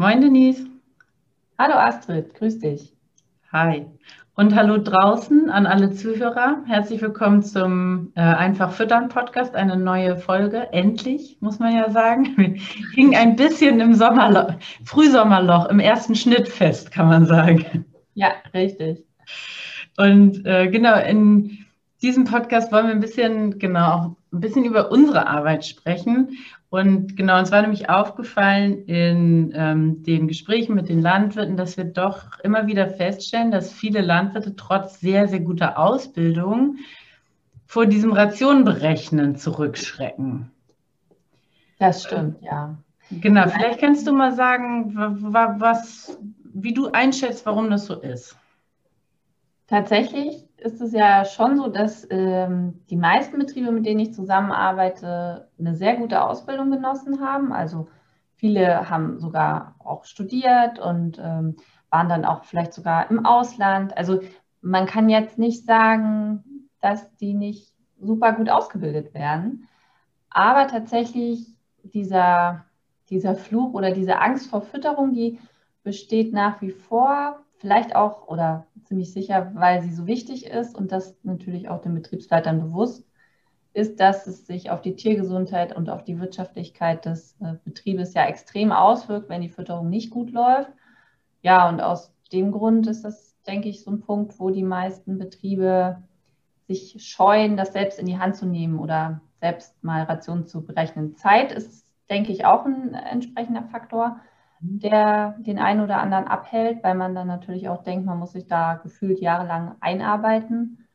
Moin Denise. Hallo Astrid, grüß dich. Hi. Und hallo draußen an alle Zuhörer. Herzlich willkommen zum äh, Einfach Füttern Podcast, eine neue Folge. Endlich, muss man ja sagen. Wir hingen ein bisschen im Sommerloch, Frühsommerloch, im ersten Schnitt fest, kann man sagen. Ja, richtig. Und äh, genau, in diesem Podcast wollen wir ein bisschen, genau, ein bisschen über unsere Arbeit sprechen. Und genau, uns war nämlich aufgefallen in ähm, den Gesprächen mit den Landwirten, dass wir doch immer wieder feststellen, dass viele Landwirte trotz sehr, sehr guter Ausbildung vor diesem Rationenberechnen zurückschrecken. Das stimmt, ja. Genau, vielleicht kannst du mal sagen, was, wie du einschätzt, warum das so ist. Tatsächlich ist es ja schon so, dass ähm, die meisten Betriebe, mit denen ich zusammenarbeite, eine sehr gute Ausbildung genossen haben. Also viele haben sogar auch studiert und ähm, waren dann auch vielleicht sogar im Ausland. Also man kann jetzt nicht sagen, dass die nicht super gut ausgebildet werden. Aber tatsächlich dieser, dieser Fluch oder diese Angst vor Fütterung, die besteht nach wie vor vielleicht auch oder ziemlich sicher, weil sie so wichtig ist und das natürlich auch den Betriebsleitern bewusst ist, dass es sich auf die Tiergesundheit und auf die Wirtschaftlichkeit des äh, Betriebes ja extrem auswirkt, wenn die Fütterung nicht gut läuft. Ja, und aus dem Grund ist das, denke ich, so ein Punkt, wo die meisten Betriebe sich scheuen, das selbst in die Hand zu nehmen oder selbst mal Rationen zu berechnen. Zeit ist, denke ich, auch ein entsprechender Faktor der den einen oder anderen abhält, weil man dann natürlich auch denkt, man muss sich da gefühlt jahrelang einarbeiten.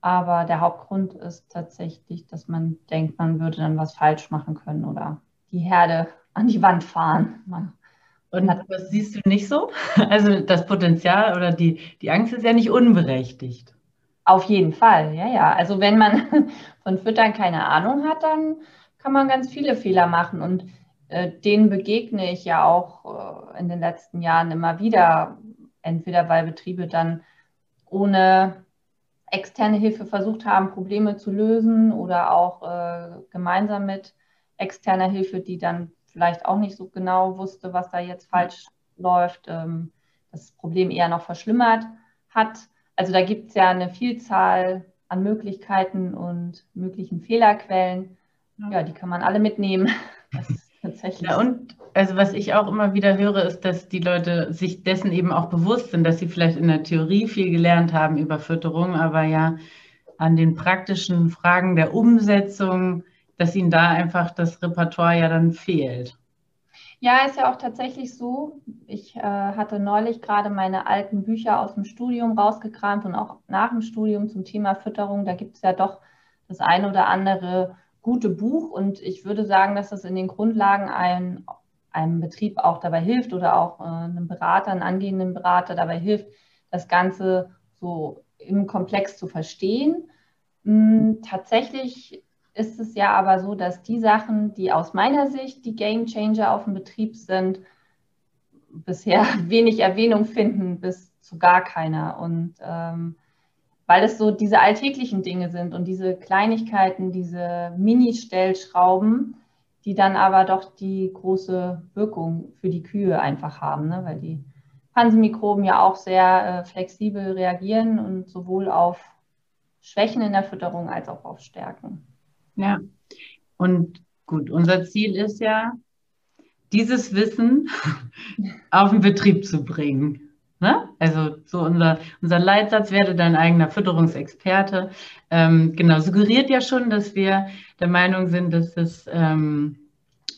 Aber der Hauptgrund ist tatsächlich, dass man denkt, man würde dann was falsch machen können oder die Herde an die Wand fahren. Und was siehst du nicht so? Also das Potenzial oder die, die Angst ist ja nicht unberechtigt. Auf jeden Fall, ja, ja. Also wenn man von Füttern keine Ahnung hat, dann kann man ganz viele Fehler machen. Und äh, denen begegne ich ja auch äh, in den letzten Jahren immer wieder, entweder weil Betriebe dann ohne externe Hilfe versucht haben, Probleme zu lösen oder auch äh, gemeinsam mit externer Hilfe, die dann vielleicht auch nicht so genau wusste, was da jetzt falsch läuft, ähm, das Problem eher noch verschlimmert hat. Also da gibt es ja eine Vielzahl an Möglichkeiten und möglichen Fehlerquellen. Ja, die kann man alle mitnehmen. Das Tatsächlich. Ja, und also was ich auch immer wieder höre, ist, dass die Leute sich dessen eben auch bewusst sind, dass sie vielleicht in der Theorie viel gelernt haben über Fütterung, aber ja an den praktischen Fragen der Umsetzung, dass ihnen da einfach das Repertoire ja dann fehlt. Ja, ist ja auch tatsächlich so. Ich äh, hatte neulich gerade meine alten Bücher aus dem Studium rausgekramt und auch nach dem Studium zum Thema Fütterung. Da gibt es ja doch das eine oder andere gute Buch und ich würde sagen, dass das in den Grundlagen ein, einem Betrieb auch dabei hilft oder auch äh, einem Berater, einem angehenden Berater dabei hilft, das Ganze so im Komplex zu verstehen. Hm, tatsächlich ist es ja aber so, dass die Sachen, die aus meiner Sicht die Game Changer auf dem Betrieb sind, bisher wenig Erwähnung finden, bis zu gar keiner. Und ähm, weil es so diese alltäglichen Dinge sind und diese Kleinigkeiten, diese Mini-Stellschrauben, die dann aber doch die große Wirkung für die Kühe einfach haben, ne? weil die Pansenmikroben ja auch sehr äh, flexibel reagieren und sowohl auf Schwächen in der Fütterung als auch auf Stärken. Ja, und gut, unser Ziel ist ja, dieses Wissen auf den Betrieb zu bringen. Also so unser, unser Leitsatz, werde dein eigener Fütterungsexperte. Ähm, genau, suggeriert ja schon, dass wir der Meinung sind, dass das ähm,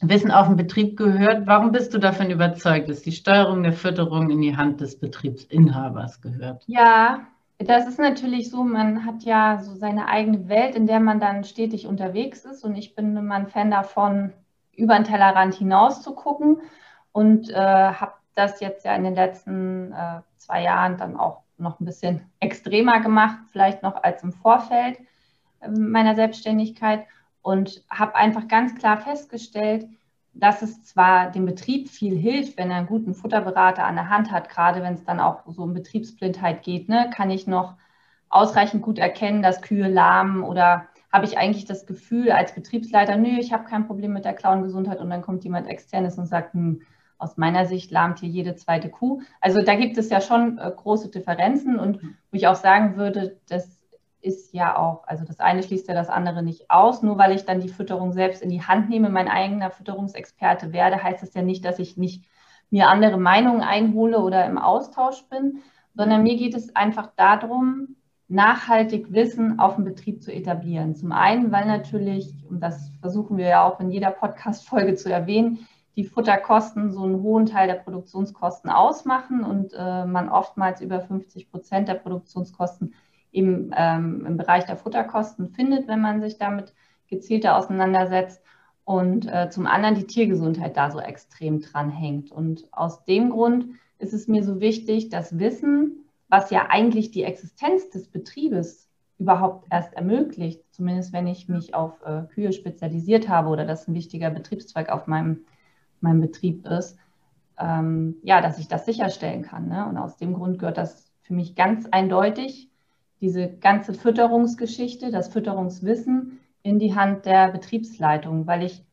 Wissen auf den Betrieb gehört. Warum bist du davon überzeugt, dass die Steuerung der Fütterung in die Hand des Betriebsinhabers gehört? Ja, das ist natürlich so, man hat ja so seine eigene Welt, in der man dann stetig unterwegs ist. Und ich bin immer ein Fan davon, über den Tellerrand hinaus zu gucken und äh, habe das jetzt ja in den letzten äh, zwei Jahren dann auch noch ein bisschen extremer gemacht, vielleicht noch als im Vorfeld äh, meiner Selbstständigkeit und habe einfach ganz klar festgestellt, dass es zwar dem Betrieb viel hilft, wenn er einen guten Futterberater an der Hand hat, gerade wenn es dann auch so um Betriebsblindheit geht, ne, kann ich noch ausreichend gut erkennen, dass Kühe lahmen oder habe ich eigentlich das Gefühl als Betriebsleiter, nö, ich habe kein Problem mit der Klauengesundheit und dann kommt jemand externes und sagt, hm, aus meiner Sicht lahmt hier jede zweite Kuh. Also da gibt es ja schon äh, große Differenzen und wo ich auch sagen würde, das ist ja auch, also das eine schließt ja das andere nicht aus. Nur weil ich dann die Fütterung selbst in die Hand nehme, mein eigener Fütterungsexperte werde, heißt das ja nicht, dass ich nicht mir andere Meinungen einhole oder im Austausch bin, sondern mir geht es einfach darum, nachhaltig Wissen auf dem Betrieb zu etablieren. Zum einen, weil natürlich, und das versuchen wir ja auch in jeder Podcast-Folge zu erwähnen, die Futterkosten so einen hohen Teil der Produktionskosten ausmachen und äh, man oftmals über 50 Prozent der Produktionskosten eben ähm, im Bereich der Futterkosten findet, wenn man sich damit gezielter auseinandersetzt. Und äh, zum anderen die Tiergesundheit da so extrem dran hängt. Und aus dem Grund ist es mir so wichtig, das Wissen, was ja eigentlich die Existenz des Betriebes überhaupt erst ermöglicht, zumindest wenn ich mich auf äh, Kühe spezialisiert habe oder das ein wichtiger Betriebszweig auf meinem mein Betrieb ist, ähm, ja, dass ich das sicherstellen kann. Ne? Und aus dem Grund gehört das für mich ganz eindeutig, diese ganze Fütterungsgeschichte, das Fütterungswissen in die Hand der Betriebsleitung, weil ich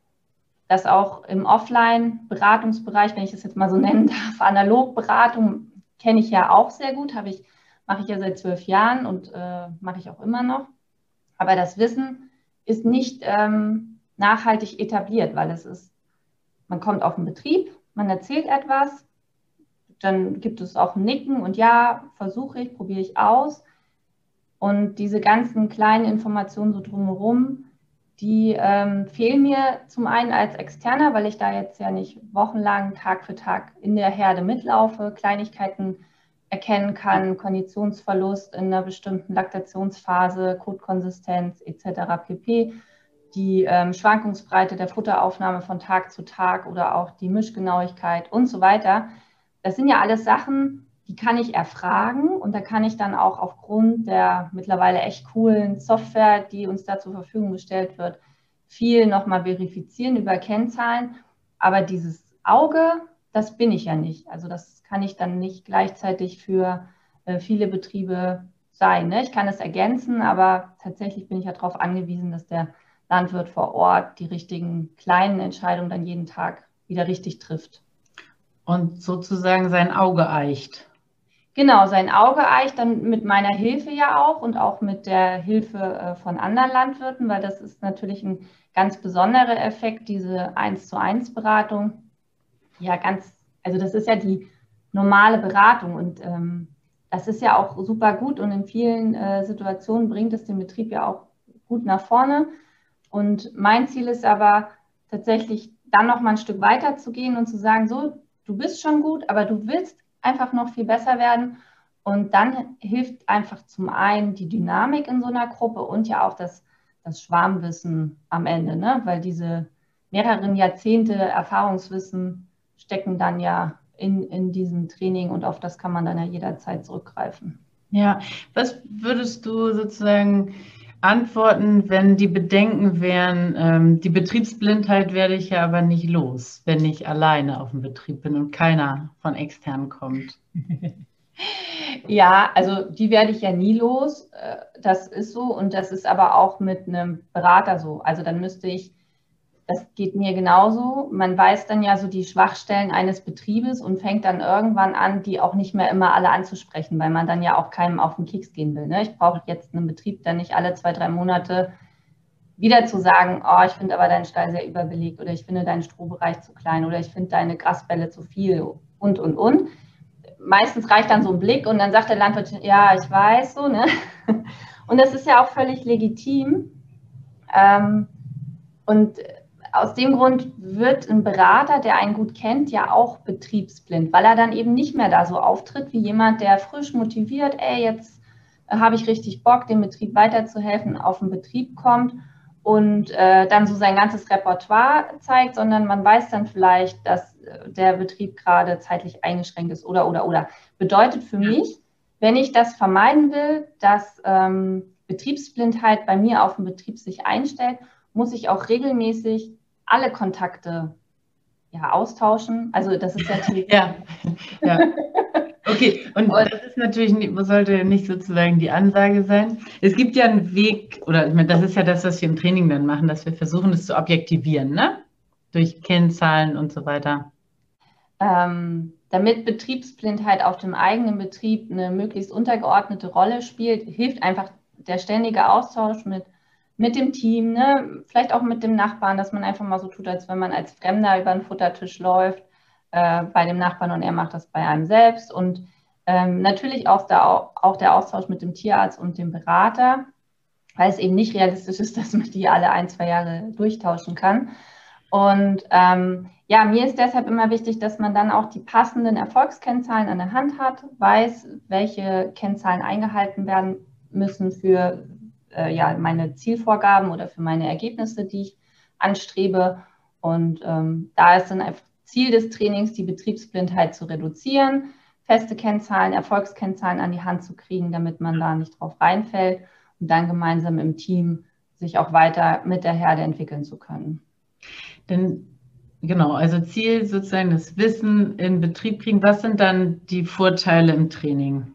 das auch im Offline-Beratungsbereich, wenn ich es jetzt mal so nennen darf, Analogberatung kenne ich ja auch sehr gut, habe ich, mache ich ja seit zwölf Jahren und äh, mache ich auch immer noch. Aber das Wissen ist nicht ähm, nachhaltig etabliert, weil es ist man kommt auf den Betrieb, man erzählt etwas, dann gibt es auch ein Nicken und ja, versuche ich, probiere ich aus. Und diese ganzen kleinen Informationen so drumherum, die ähm, fehlen mir zum einen als Externer, weil ich da jetzt ja nicht wochenlang Tag für Tag in der Herde mitlaufe, Kleinigkeiten erkennen kann, Konditionsverlust in einer bestimmten Laktationsphase, Kotkonsistenz etc. pp die ähm, Schwankungsbreite der Futteraufnahme von Tag zu Tag oder auch die Mischgenauigkeit und so weiter. Das sind ja alles Sachen, die kann ich erfragen und da kann ich dann auch aufgrund der mittlerweile echt coolen Software, die uns da zur Verfügung gestellt wird, viel nochmal verifizieren über Kennzahlen. Aber dieses Auge, das bin ich ja nicht. Also das kann ich dann nicht gleichzeitig für äh, viele Betriebe sein. Ne? Ich kann es ergänzen, aber tatsächlich bin ich ja darauf angewiesen, dass der Landwirt vor Ort die richtigen kleinen Entscheidungen dann jeden Tag wieder richtig trifft. Und sozusagen sein Auge eicht. Genau, sein Auge eicht dann mit meiner Hilfe ja auch und auch mit der Hilfe äh, von anderen Landwirten, weil das ist natürlich ein ganz besonderer Effekt, diese 1 zu 1 Beratung. Ja, ganz, also das ist ja die normale Beratung und ähm, das ist ja auch super gut und in vielen äh, Situationen bringt es den Betrieb ja auch gut nach vorne. Und mein Ziel ist aber tatsächlich dann noch mal ein Stück weiter zu gehen und zu sagen, so, du bist schon gut, aber du willst einfach noch viel besser werden. Und dann hilft einfach zum einen die Dynamik in so einer Gruppe und ja auch das, das Schwarmwissen am Ende, ne? weil diese mehreren Jahrzehnte Erfahrungswissen stecken dann ja in, in diesem Training und auf das kann man dann ja jederzeit zurückgreifen. Ja, was würdest du sozusagen antworten, wenn die Bedenken wären, ähm, die Betriebsblindheit werde ich ja aber nicht los, wenn ich alleine auf dem Betrieb bin und keiner von extern kommt. Ja, also die werde ich ja nie los. Äh, das ist so und das ist aber auch mit einem Berater so. Also dann müsste ich das geht mir genauso. Man weiß dann ja so die Schwachstellen eines Betriebes und fängt dann irgendwann an, die auch nicht mehr immer alle anzusprechen, weil man dann ja auch keinem auf den Keks gehen will. Ne? Ich brauche jetzt einen Betrieb, der nicht alle zwei, drei Monate wieder zu sagen, oh, ich finde aber deinen Stall sehr überbelegt oder ich finde deinen Strohbereich zu klein oder ich finde deine Grasbälle zu viel und, und, und. Meistens reicht dann so ein Blick und dann sagt der Landwirt, ja, ich weiß so, ne? Und das ist ja auch völlig legitim. Ähm, und aus dem Grund wird ein Berater, der einen gut kennt, ja auch betriebsblind, weil er dann eben nicht mehr da so auftritt wie jemand, der frisch motiviert, ey, jetzt habe ich richtig Bock, dem Betrieb weiterzuhelfen, auf den Betrieb kommt und äh, dann so sein ganzes Repertoire zeigt, sondern man weiß dann vielleicht, dass äh, der Betrieb gerade zeitlich eingeschränkt ist oder, oder, oder. Bedeutet für mich, wenn ich das vermeiden will, dass ähm, Betriebsblindheit bei mir auf dem Betrieb sich einstellt, muss ich auch regelmäßig alle Kontakte ja, austauschen. Also das ist ja ja, ja. Okay, und, und das ist natürlich, sollte nicht sozusagen die Ansage sein. Es gibt ja einen Weg, oder ich meine, das ist ja das, was wir im Training dann machen, dass wir versuchen, es zu objektivieren, ne? Durch Kennzahlen und so weiter. Ähm, damit Betriebsblindheit auf dem eigenen Betrieb eine möglichst untergeordnete Rolle spielt, hilft einfach der ständige Austausch mit mit dem Team, ne? vielleicht auch mit dem Nachbarn, dass man einfach mal so tut, als wenn man als Fremder über den Futtertisch läuft äh, bei dem Nachbarn und er macht das bei einem selbst. Und ähm, natürlich auch der, auch der Austausch mit dem Tierarzt und dem Berater, weil es eben nicht realistisch ist, dass man die alle ein, zwei Jahre durchtauschen kann. Und ähm, ja, mir ist deshalb immer wichtig, dass man dann auch die passenden Erfolgskennzahlen an der Hand hat, weiß, welche Kennzahlen eingehalten werden müssen für äh, ja, meine Zielvorgaben oder für meine Ergebnisse, die ich anstrebe. Und ähm, da ist dann einfach Ziel des Trainings, die Betriebsblindheit zu reduzieren, feste Kennzahlen, Erfolgskennzahlen an die Hand zu kriegen, damit man da nicht drauf reinfällt und dann gemeinsam im Team sich auch weiter mit der Herde entwickeln zu können. Denn genau, also Ziel sozusagen das Wissen in Betrieb kriegen. Was sind dann die Vorteile im Training?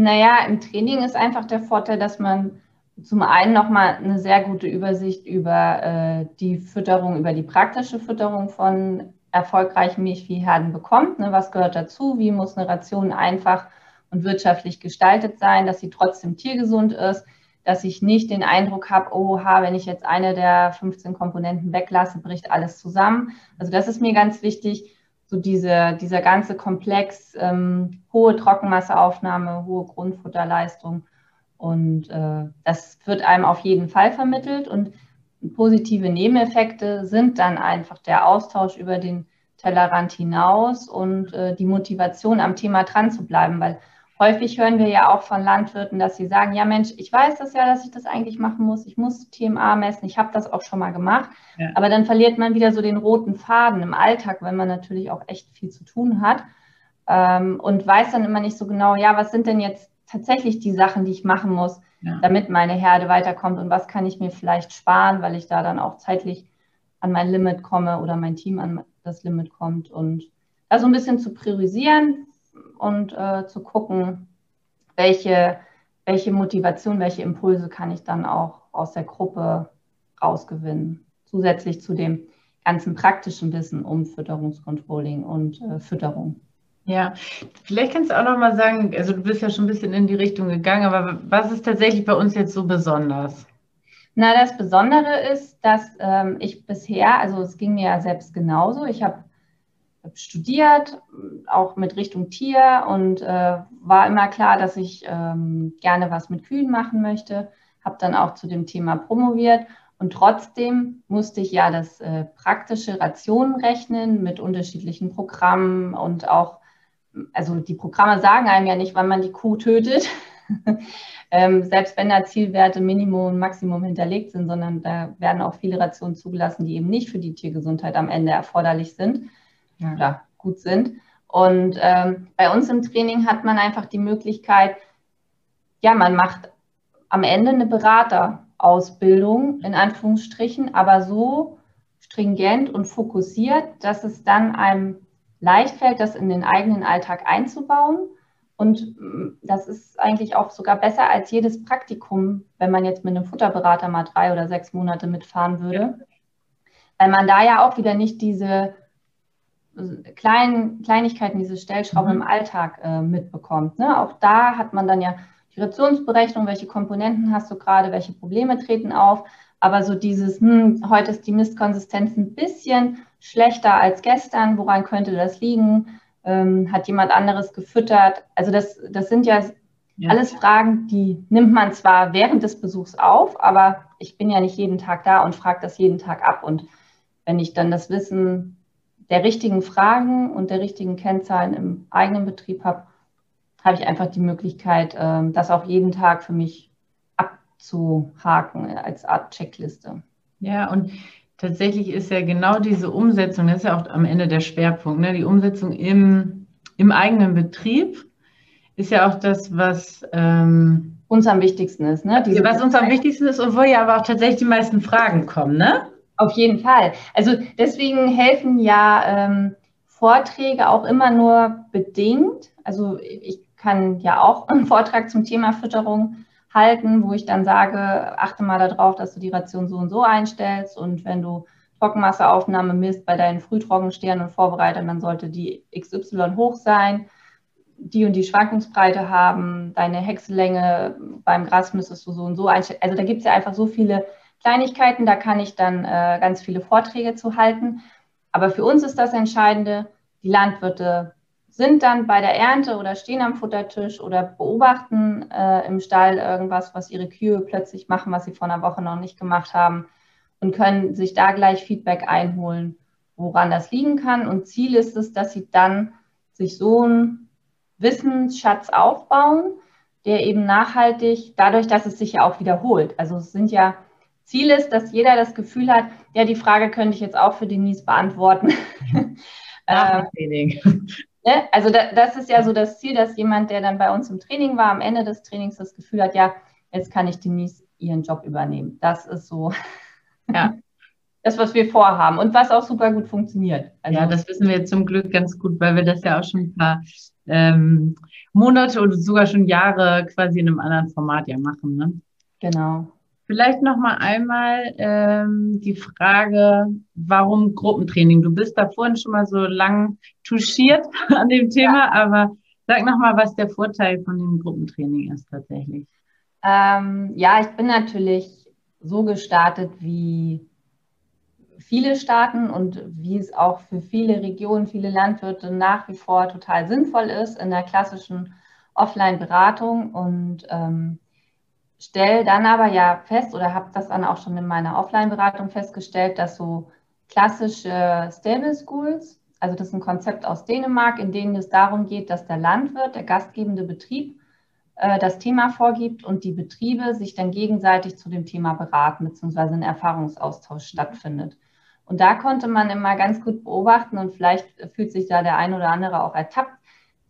Naja, im Training ist einfach der Vorteil, dass man zum einen nochmal eine sehr gute Übersicht über äh, die Fütterung, über die praktische Fütterung von erfolgreichen Milchviehherden bekommt. Ne? Was gehört dazu? Wie muss eine Ration einfach und wirtschaftlich gestaltet sein, dass sie trotzdem tiergesund ist, dass ich nicht den Eindruck habe, oha, wenn ich jetzt eine der 15 Komponenten weglasse, bricht alles zusammen. Also das ist mir ganz wichtig so diese, dieser ganze Komplex, ähm, hohe Trockenmasseaufnahme, hohe Grundfutterleistung. Und äh, das wird einem auf jeden Fall vermittelt. Und positive Nebeneffekte sind dann einfach der Austausch über den Tellerrand hinaus und äh, die Motivation am Thema dran zu bleiben, weil häufig hören wir ja auch von Landwirten, dass sie sagen, ja Mensch, ich weiß das ja, dass ich das eigentlich machen muss. Ich muss TMA messen, ich habe das auch schon mal gemacht. Ja. Aber dann verliert man wieder so den roten Faden im Alltag, wenn man natürlich auch echt viel zu tun hat ähm, und weiß dann immer nicht so genau, ja, was sind denn jetzt tatsächlich die Sachen, die ich machen muss, ja. damit meine Herde weiterkommt und was kann ich mir vielleicht sparen, weil ich da dann auch zeitlich an mein Limit komme oder mein Team an das Limit kommt und da so ein bisschen zu priorisieren, und äh, zu gucken, welche, welche Motivation, welche Impulse kann ich dann auch aus der Gruppe rausgewinnen. Zusätzlich zu dem ganzen praktischen Wissen um Fütterungskontrolling und äh, Fütterung. Ja, vielleicht kannst du auch noch mal sagen, also du bist ja schon ein bisschen in die Richtung gegangen, aber was ist tatsächlich bei uns jetzt so besonders? Na, das Besondere ist, dass ähm, ich bisher, also es ging mir ja selbst genauso, ich habe studiert, auch mit Richtung Tier und äh, war immer klar, dass ich ähm, gerne was mit Kühen machen möchte. Habe dann auch zu dem Thema promoviert und trotzdem musste ich ja das äh, praktische Rationen rechnen mit unterschiedlichen Programmen und auch, also die Programme sagen einem ja nicht, wann man die Kuh tötet. ähm, selbst wenn da Zielwerte Minimum und Maximum hinterlegt sind, sondern da werden auch viele Rationen zugelassen, die eben nicht für die Tiergesundheit am Ende erforderlich sind ja. gut sind. Und ähm, bei uns im Training hat man einfach die Möglichkeit, ja, man macht am Ende eine Beraterausbildung in Anführungsstrichen, aber so stringent und fokussiert, dass es dann einem leicht fällt, das in den eigenen Alltag einzubauen. Und mm, das ist eigentlich auch sogar besser als jedes Praktikum, wenn man jetzt mit einem Futterberater mal drei oder sechs Monate mitfahren würde. Weil man da ja auch wieder nicht diese kleinen Kleinigkeiten, diese Stellschrauben mhm. im Alltag äh, mitbekommt. Ne? Auch da hat man dann ja die Vibrationsberechnung, welche Komponenten hast du gerade, welche Probleme treten auf. Aber so dieses, hm, heute ist die Mistkonsistenz ein bisschen schlechter als gestern, woran könnte das liegen? Ähm, hat jemand anderes gefüttert? Also das, das sind ja, ja, alles Fragen, die nimmt man zwar während des Besuchs auf, aber ich bin ja nicht jeden Tag da und frage das jeden Tag ab. Und wenn ich dann das Wissen der richtigen Fragen und der richtigen Kennzahlen im eigenen Betrieb habe, habe ich einfach die Möglichkeit, ähm, das auch jeden Tag für mich abzuhaken als Art Checkliste. Ja, und tatsächlich ist ja genau diese Umsetzung, das ist ja auch am Ende der Schwerpunkt, ne? die Umsetzung im, im eigenen Betrieb ist ja auch das, was ähm, uns am wichtigsten ist. Ne? Diese was uns am wichtigsten ist und wo ja aber auch tatsächlich die meisten Fragen kommen, ne? Auf jeden Fall. Also deswegen helfen ja ähm, Vorträge auch immer nur bedingt. Also ich kann ja auch einen Vortrag zum Thema Fütterung halten, wo ich dann sage, achte mal darauf, dass du die Ration so und so einstellst und wenn du Trockenmasseaufnahme misst bei deinen Frühtrockensternen und Vorbereitern, dann sollte die XY hoch sein, die und die Schwankungsbreite haben, deine Häcksellänge beim Gras müsstest du so und so einstellen. Also da gibt es ja einfach so viele Kleinigkeiten, da kann ich dann äh, ganz viele Vorträge zu halten. Aber für uns ist das Entscheidende, die Landwirte sind dann bei der Ernte oder stehen am Futtertisch oder beobachten äh, im Stall irgendwas, was ihre Kühe plötzlich machen, was sie vor einer Woche noch nicht gemacht haben und können sich da gleich Feedback einholen, woran das liegen kann. Und Ziel ist es, dass sie dann sich so einen Wissensschatz aufbauen, der eben nachhaltig, dadurch, dass es sich ja auch wiederholt. Also es sind ja Ziel ist, dass jeder das Gefühl hat, ja, die Frage könnte ich jetzt auch für Denise beantworten. ähm, ne? Also da, das ist ja so das Ziel, dass jemand, der dann bei uns im Training war, am Ende des Trainings das Gefühl hat, ja, jetzt kann ich Denise ihren Job übernehmen. Das ist so ja. das, was wir vorhaben und was auch super gut funktioniert. Also, ja, das wissen wir zum Glück ganz gut, weil wir das ja auch schon ein paar ähm, Monate oder sogar schon Jahre quasi in einem anderen Format ja machen. Ne? Genau. Vielleicht noch mal einmal ähm, die Frage, warum Gruppentraining? Du bist da vorhin schon mal so lang touchiert an dem Thema, ja. aber sag noch mal, was der Vorteil von dem Gruppentraining ist tatsächlich. Ähm, ja, ich bin natürlich so gestartet, wie viele starten und wie es auch für viele Regionen, viele Landwirte nach wie vor total sinnvoll ist in der klassischen Offline-Beratung und ähm, stelle dann aber ja fest oder habe das dann auch schon in meiner Offline-Beratung festgestellt, dass so klassische Stable Schools, also das ist ein Konzept aus Dänemark, in dem es darum geht, dass der Landwirt, der gastgebende Betrieb, äh, das Thema vorgibt und die Betriebe sich dann gegenseitig zu dem Thema beraten, beziehungsweise ein Erfahrungsaustausch stattfindet. Und da konnte man immer ganz gut beobachten und vielleicht fühlt sich da der ein oder andere auch ertappt,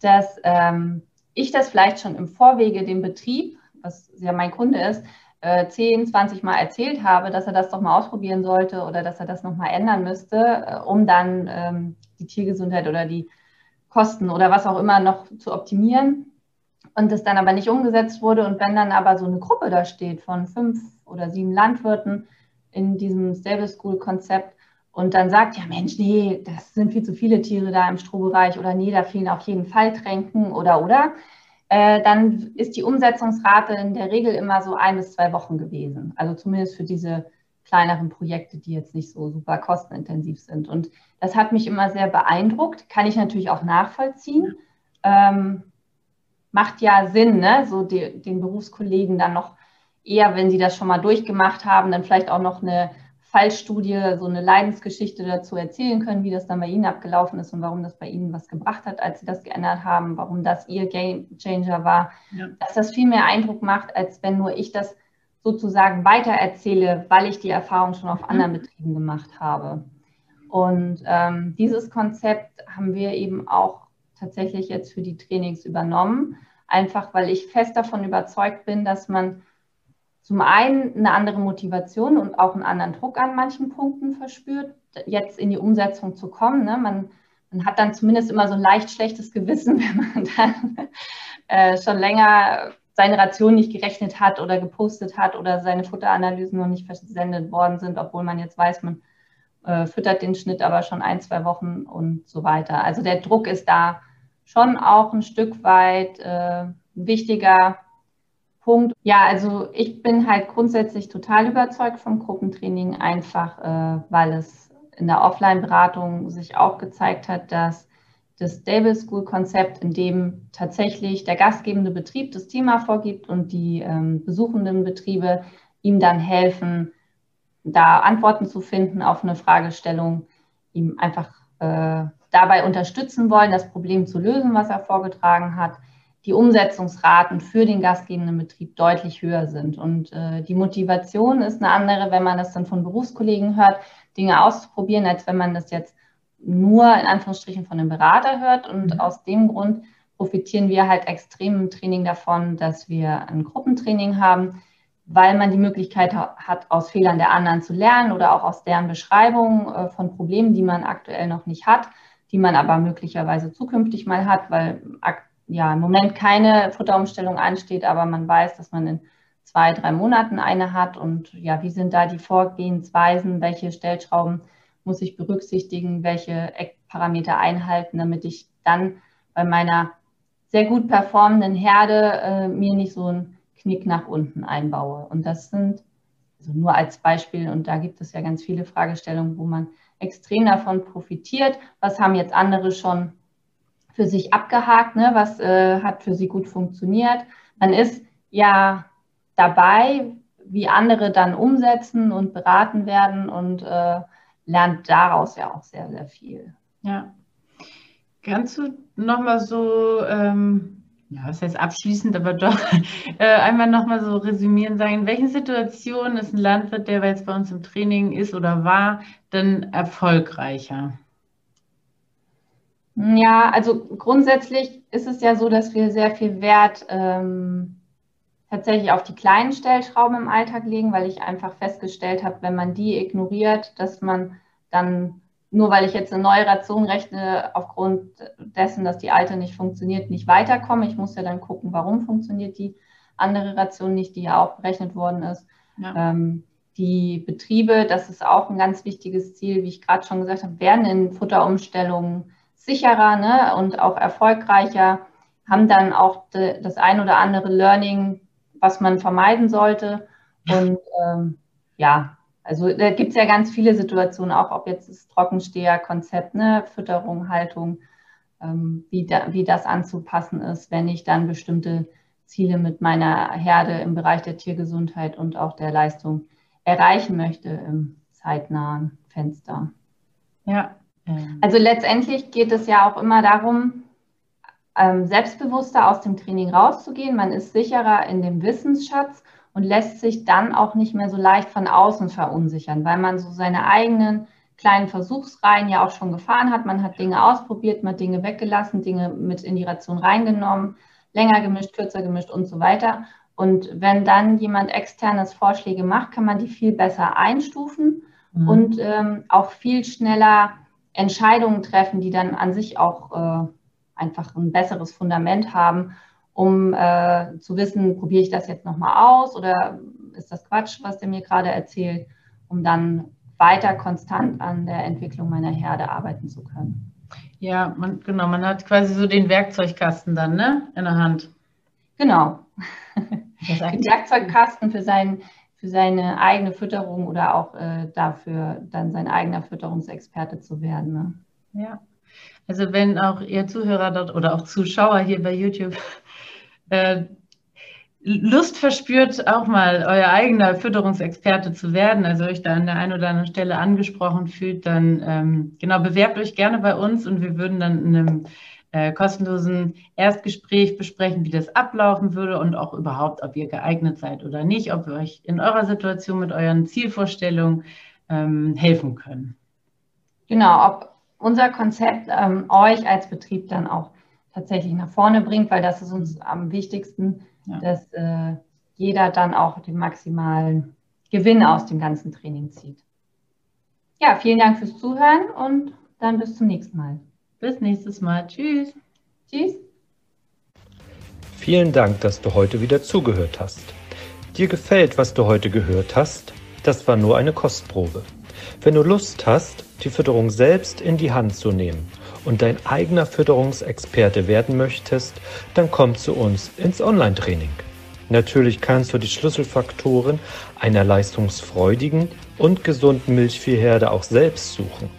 dass ähm, ich das vielleicht schon im Vorwege dem Betrieb was ja mein Kunde ist, äh, 10, 20 Mal erzählt habe, dass er das doch mal ausprobieren sollte oder dass er das nochmal ändern müsste, äh, um dann ähm, die Tiergesundheit oder die Kosten oder was auch immer noch zu optimieren und das dann aber nicht umgesetzt wurde. Und wenn dann aber so eine Gruppe da steht von fünf oder sieben Landwirten in diesem Stable School Konzept und dann sagt, ja Mensch, nee, das sind viel zu viele Tiere da im Strohbereich oder nee, da fehlen auf jeden Fall Tränken oder oder, äh, dann ist die Umsetzungsrate in der Regel immer so ein bis zwei Wochen gewesen. Also zumindest für diese kleineren Projekte, die jetzt nicht so super kostenintensiv sind. Und das hat mich immer sehr beeindruckt, kann ich natürlich auch nachvollziehen. Ähm, macht ja Sinn, ne? so die, den Berufskollegen dann noch eher, wenn sie das schon mal durchgemacht haben, dann vielleicht auch noch eine Fallstudie, so eine Leidensgeschichte dazu erzählen können, wie das dann bei Ihnen abgelaufen ist und warum das bei Ihnen was gebracht hat, als Sie das geändert haben, warum das Ihr Game Changer war, ja. dass das viel mehr Eindruck macht, als wenn nur ich das sozusagen weitererzähle, weil ich die Erfahrung schon auf mhm. anderen Betrieben gemacht habe. Und ähm, dieses Konzept haben wir eben auch tatsächlich jetzt für die Trainings übernommen, einfach weil ich fest davon überzeugt bin, dass man zum einen eine andere Motivation und auch einen anderen Druck an manchen Punkten verspürt, jetzt in die Umsetzung zu kommen. Ne? Man, man, hat dann zumindest immer so ein leicht schlechtes Gewissen, wenn man dann äh, schon länger seine Ration nicht gerechnet hat oder gepostet hat oder seine Futteranalysen noch nicht versendet worden sind, obwohl man jetzt weiß, man äh, füttert den Schnitt aber schon ein, zwei Wochen und so weiter. Also der Druck ist da schon auch ein Stück weit äh, wichtiger Punkt. Ja, also ich bin halt grundsätzlich total überzeugt vom Gruppentraining, einfach äh, weil es in der Offline-Beratung sich auch gezeigt hat, dass das Stable School Konzept, in dem tatsächlich der gastgebende Betrieb das Thema vorgibt und die ähm, besuchenden Betriebe ihm dann helfen, da Antworten zu finden auf eine Fragestellung, ihm einfach äh, dabei unterstützen wollen, das Problem zu lösen, was er vorgetragen hat, die Umsetzungsraten für den gastgebenden Betrieb deutlich höher sind. Und äh, die Motivation ist eine andere, wenn man das dann von Berufskollegen hört, Dinge auszuprobieren, als wenn man das jetzt nur in Anführungsstrichen von einem Berater hört. Und mhm. aus dem Grund profitieren wir halt extrem im Training davon, dass wir ein Gruppentraining haben, weil man die Möglichkeit hat, aus Fehlern der anderen zu lernen oder auch aus deren Beschreibung äh, von Problemen, die man aktuell noch nicht hat, die man aber möglicherweise zukünftig mal hat, weil ja im Moment keine Futterumstellung ansteht, aber man weiß, dass man in zwei, drei Monaten eine hat und ja, wie sind da die Vorgehensweisen, welche Stellschrauben muss ich berücksichtigen, welche Eckparameter einhalten, damit ich dann bei meiner sehr gut performenden Herde äh, mir nicht so einen Knick nach unten einbaue. Und das sind also nur als Beispiel, und da gibt es ja ganz viele Fragestellungen, wo man extrem davon profitiert. Was haben jetzt andere schon für sich abgehakt? Ne? Was äh, hat für sie gut funktioniert? Man ist ja dabei, wie andere dann umsetzen und beraten werden und äh, lernt daraus ja auch sehr, sehr viel. Ja. Kannst du nochmal so, ähm, ja, was heißt abschließend, aber doch äh, einmal nochmal so resümieren, sagen, in welchen Situationen ist ein Landwirt, der jetzt bei uns im Training ist oder war, denn erfolgreicher? Ja, also grundsätzlich ist es ja so, dass wir sehr viel Wert ähm, tatsächlich auf die kleinen Stellschrauben im Alltag legen, weil ich einfach festgestellt habe, wenn man die ignoriert, dass man dann, nur weil ich jetzt eine neue Ration rechne, aufgrund dessen, dass die alte nicht funktioniert, nicht weiterkomme. Ich muss ja dann gucken, warum funktioniert die andere Ration nicht, die ja auch berechnet worden ist. Ja. Ähm, die Betriebe, das ist auch ein ganz wichtiges Ziel, wie ich gerade schon gesagt habe, werden in Futterumstellungen sicherer ne, und auch erfolgreicher, haben dann auch de, das ein oder andere Learning was man vermeiden sollte. Und ähm, ja, also da gibt es ja ganz viele Situationen, auch ob jetzt das Trockensteher-Konzept, ne, Fütterung, Haltung, ähm, wie, da, wie das anzupassen ist, wenn ich dann bestimmte Ziele mit meiner Herde im Bereich der Tiergesundheit und auch der Leistung erreichen möchte im zeitnahen Fenster. Ja. Also letztendlich geht es ja auch immer darum, ähm, selbstbewusster aus dem Training rauszugehen. Man ist sicherer in dem Wissensschatz und lässt sich dann auch nicht mehr so leicht von außen verunsichern, weil man so seine eigenen kleinen Versuchsreihen ja auch schon gefahren hat. Man hat Dinge ausprobiert, man hat Dinge weggelassen, Dinge mit in die Ration reingenommen, länger gemischt, kürzer gemischt und so weiter. Und wenn dann jemand externes Vorschläge macht, kann man die viel besser einstufen mhm. und ähm, auch viel schneller Entscheidungen treffen, die dann an sich auch äh, einfach ein besseres Fundament haben, um äh, zu wissen, probiere ich das jetzt nochmal aus oder ist das Quatsch, was der mir gerade erzählt, um dann weiter konstant an der Entwicklung meiner Herde arbeiten zu können. Ja, man, genau, man hat quasi so den Werkzeugkasten dann ne, in der Hand. Genau. Den Werkzeugkasten für, sein, für seine eigene Fütterung oder auch äh, dafür dann sein eigener Fütterungsexperte zu werden. Ne? Ja. Also wenn auch ihr Zuhörer dort oder auch Zuschauer hier bei YouTube äh, Lust verspürt, auch mal euer eigener Fütterungsexperte zu werden, also euch da an der einen oder anderen Stelle angesprochen fühlt, dann ähm, genau bewerbt euch gerne bei uns und wir würden dann in einem äh, kostenlosen Erstgespräch besprechen, wie das ablaufen würde und auch überhaupt, ob ihr geeignet seid oder nicht, ob wir euch in eurer Situation mit euren Zielvorstellungen ähm, helfen können. Genau, ob unser Konzept ähm, euch als Betrieb dann auch tatsächlich nach vorne bringt, weil das ist uns am wichtigsten, ja. dass äh, jeder dann auch den maximalen Gewinn aus dem ganzen Training zieht. Ja, vielen Dank fürs Zuhören und dann bis zum nächsten Mal. Bis nächstes Mal. Tschüss. Tschüss. Vielen Dank, dass du heute wieder zugehört hast. Dir gefällt, was du heute gehört hast? Das war nur eine Kostprobe. Wenn du Lust hast, die Fütterung selbst in die Hand zu nehmen und dein eigener Fütterungsexperte werden möchtest, dann komm zu uns ins Online-Training. Natürlich kannst du die Schlüsselfaktoren einer leistungsfreudigen und gesunden Milchviehherde auch selbst suchen.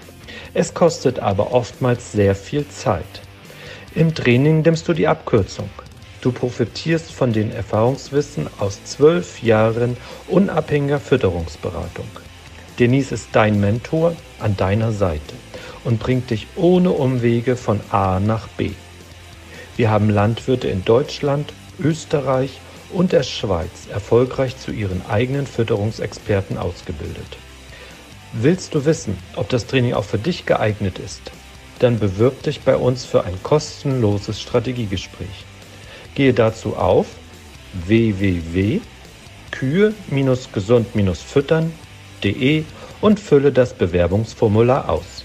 Es kostet aber oftmals sehr viel Zeit. Im Training nimmst du die Abkürzung. Du profitierst von den Erfahrungswissen aus zwölf Jahren unabhängiger Fütterungsberatung. Denise ist dein Mentor an deiner Seite und bringt dich ohne Umwege von A nach B. Wir haben Landwirte in Deutschland, Österreich und der Schweiz erfolgreich zu ihren eigenen Fütterungsexperten ausgebildet. Willst du wissen, ob das Training auch für dich geeignet ist? Dann bewirb dich bei uns für ein kostenloses Strategiegespräch. Gehe dazu auf www.kühe-gesund-füttern.de und fülle das Bewerbungsformular aus.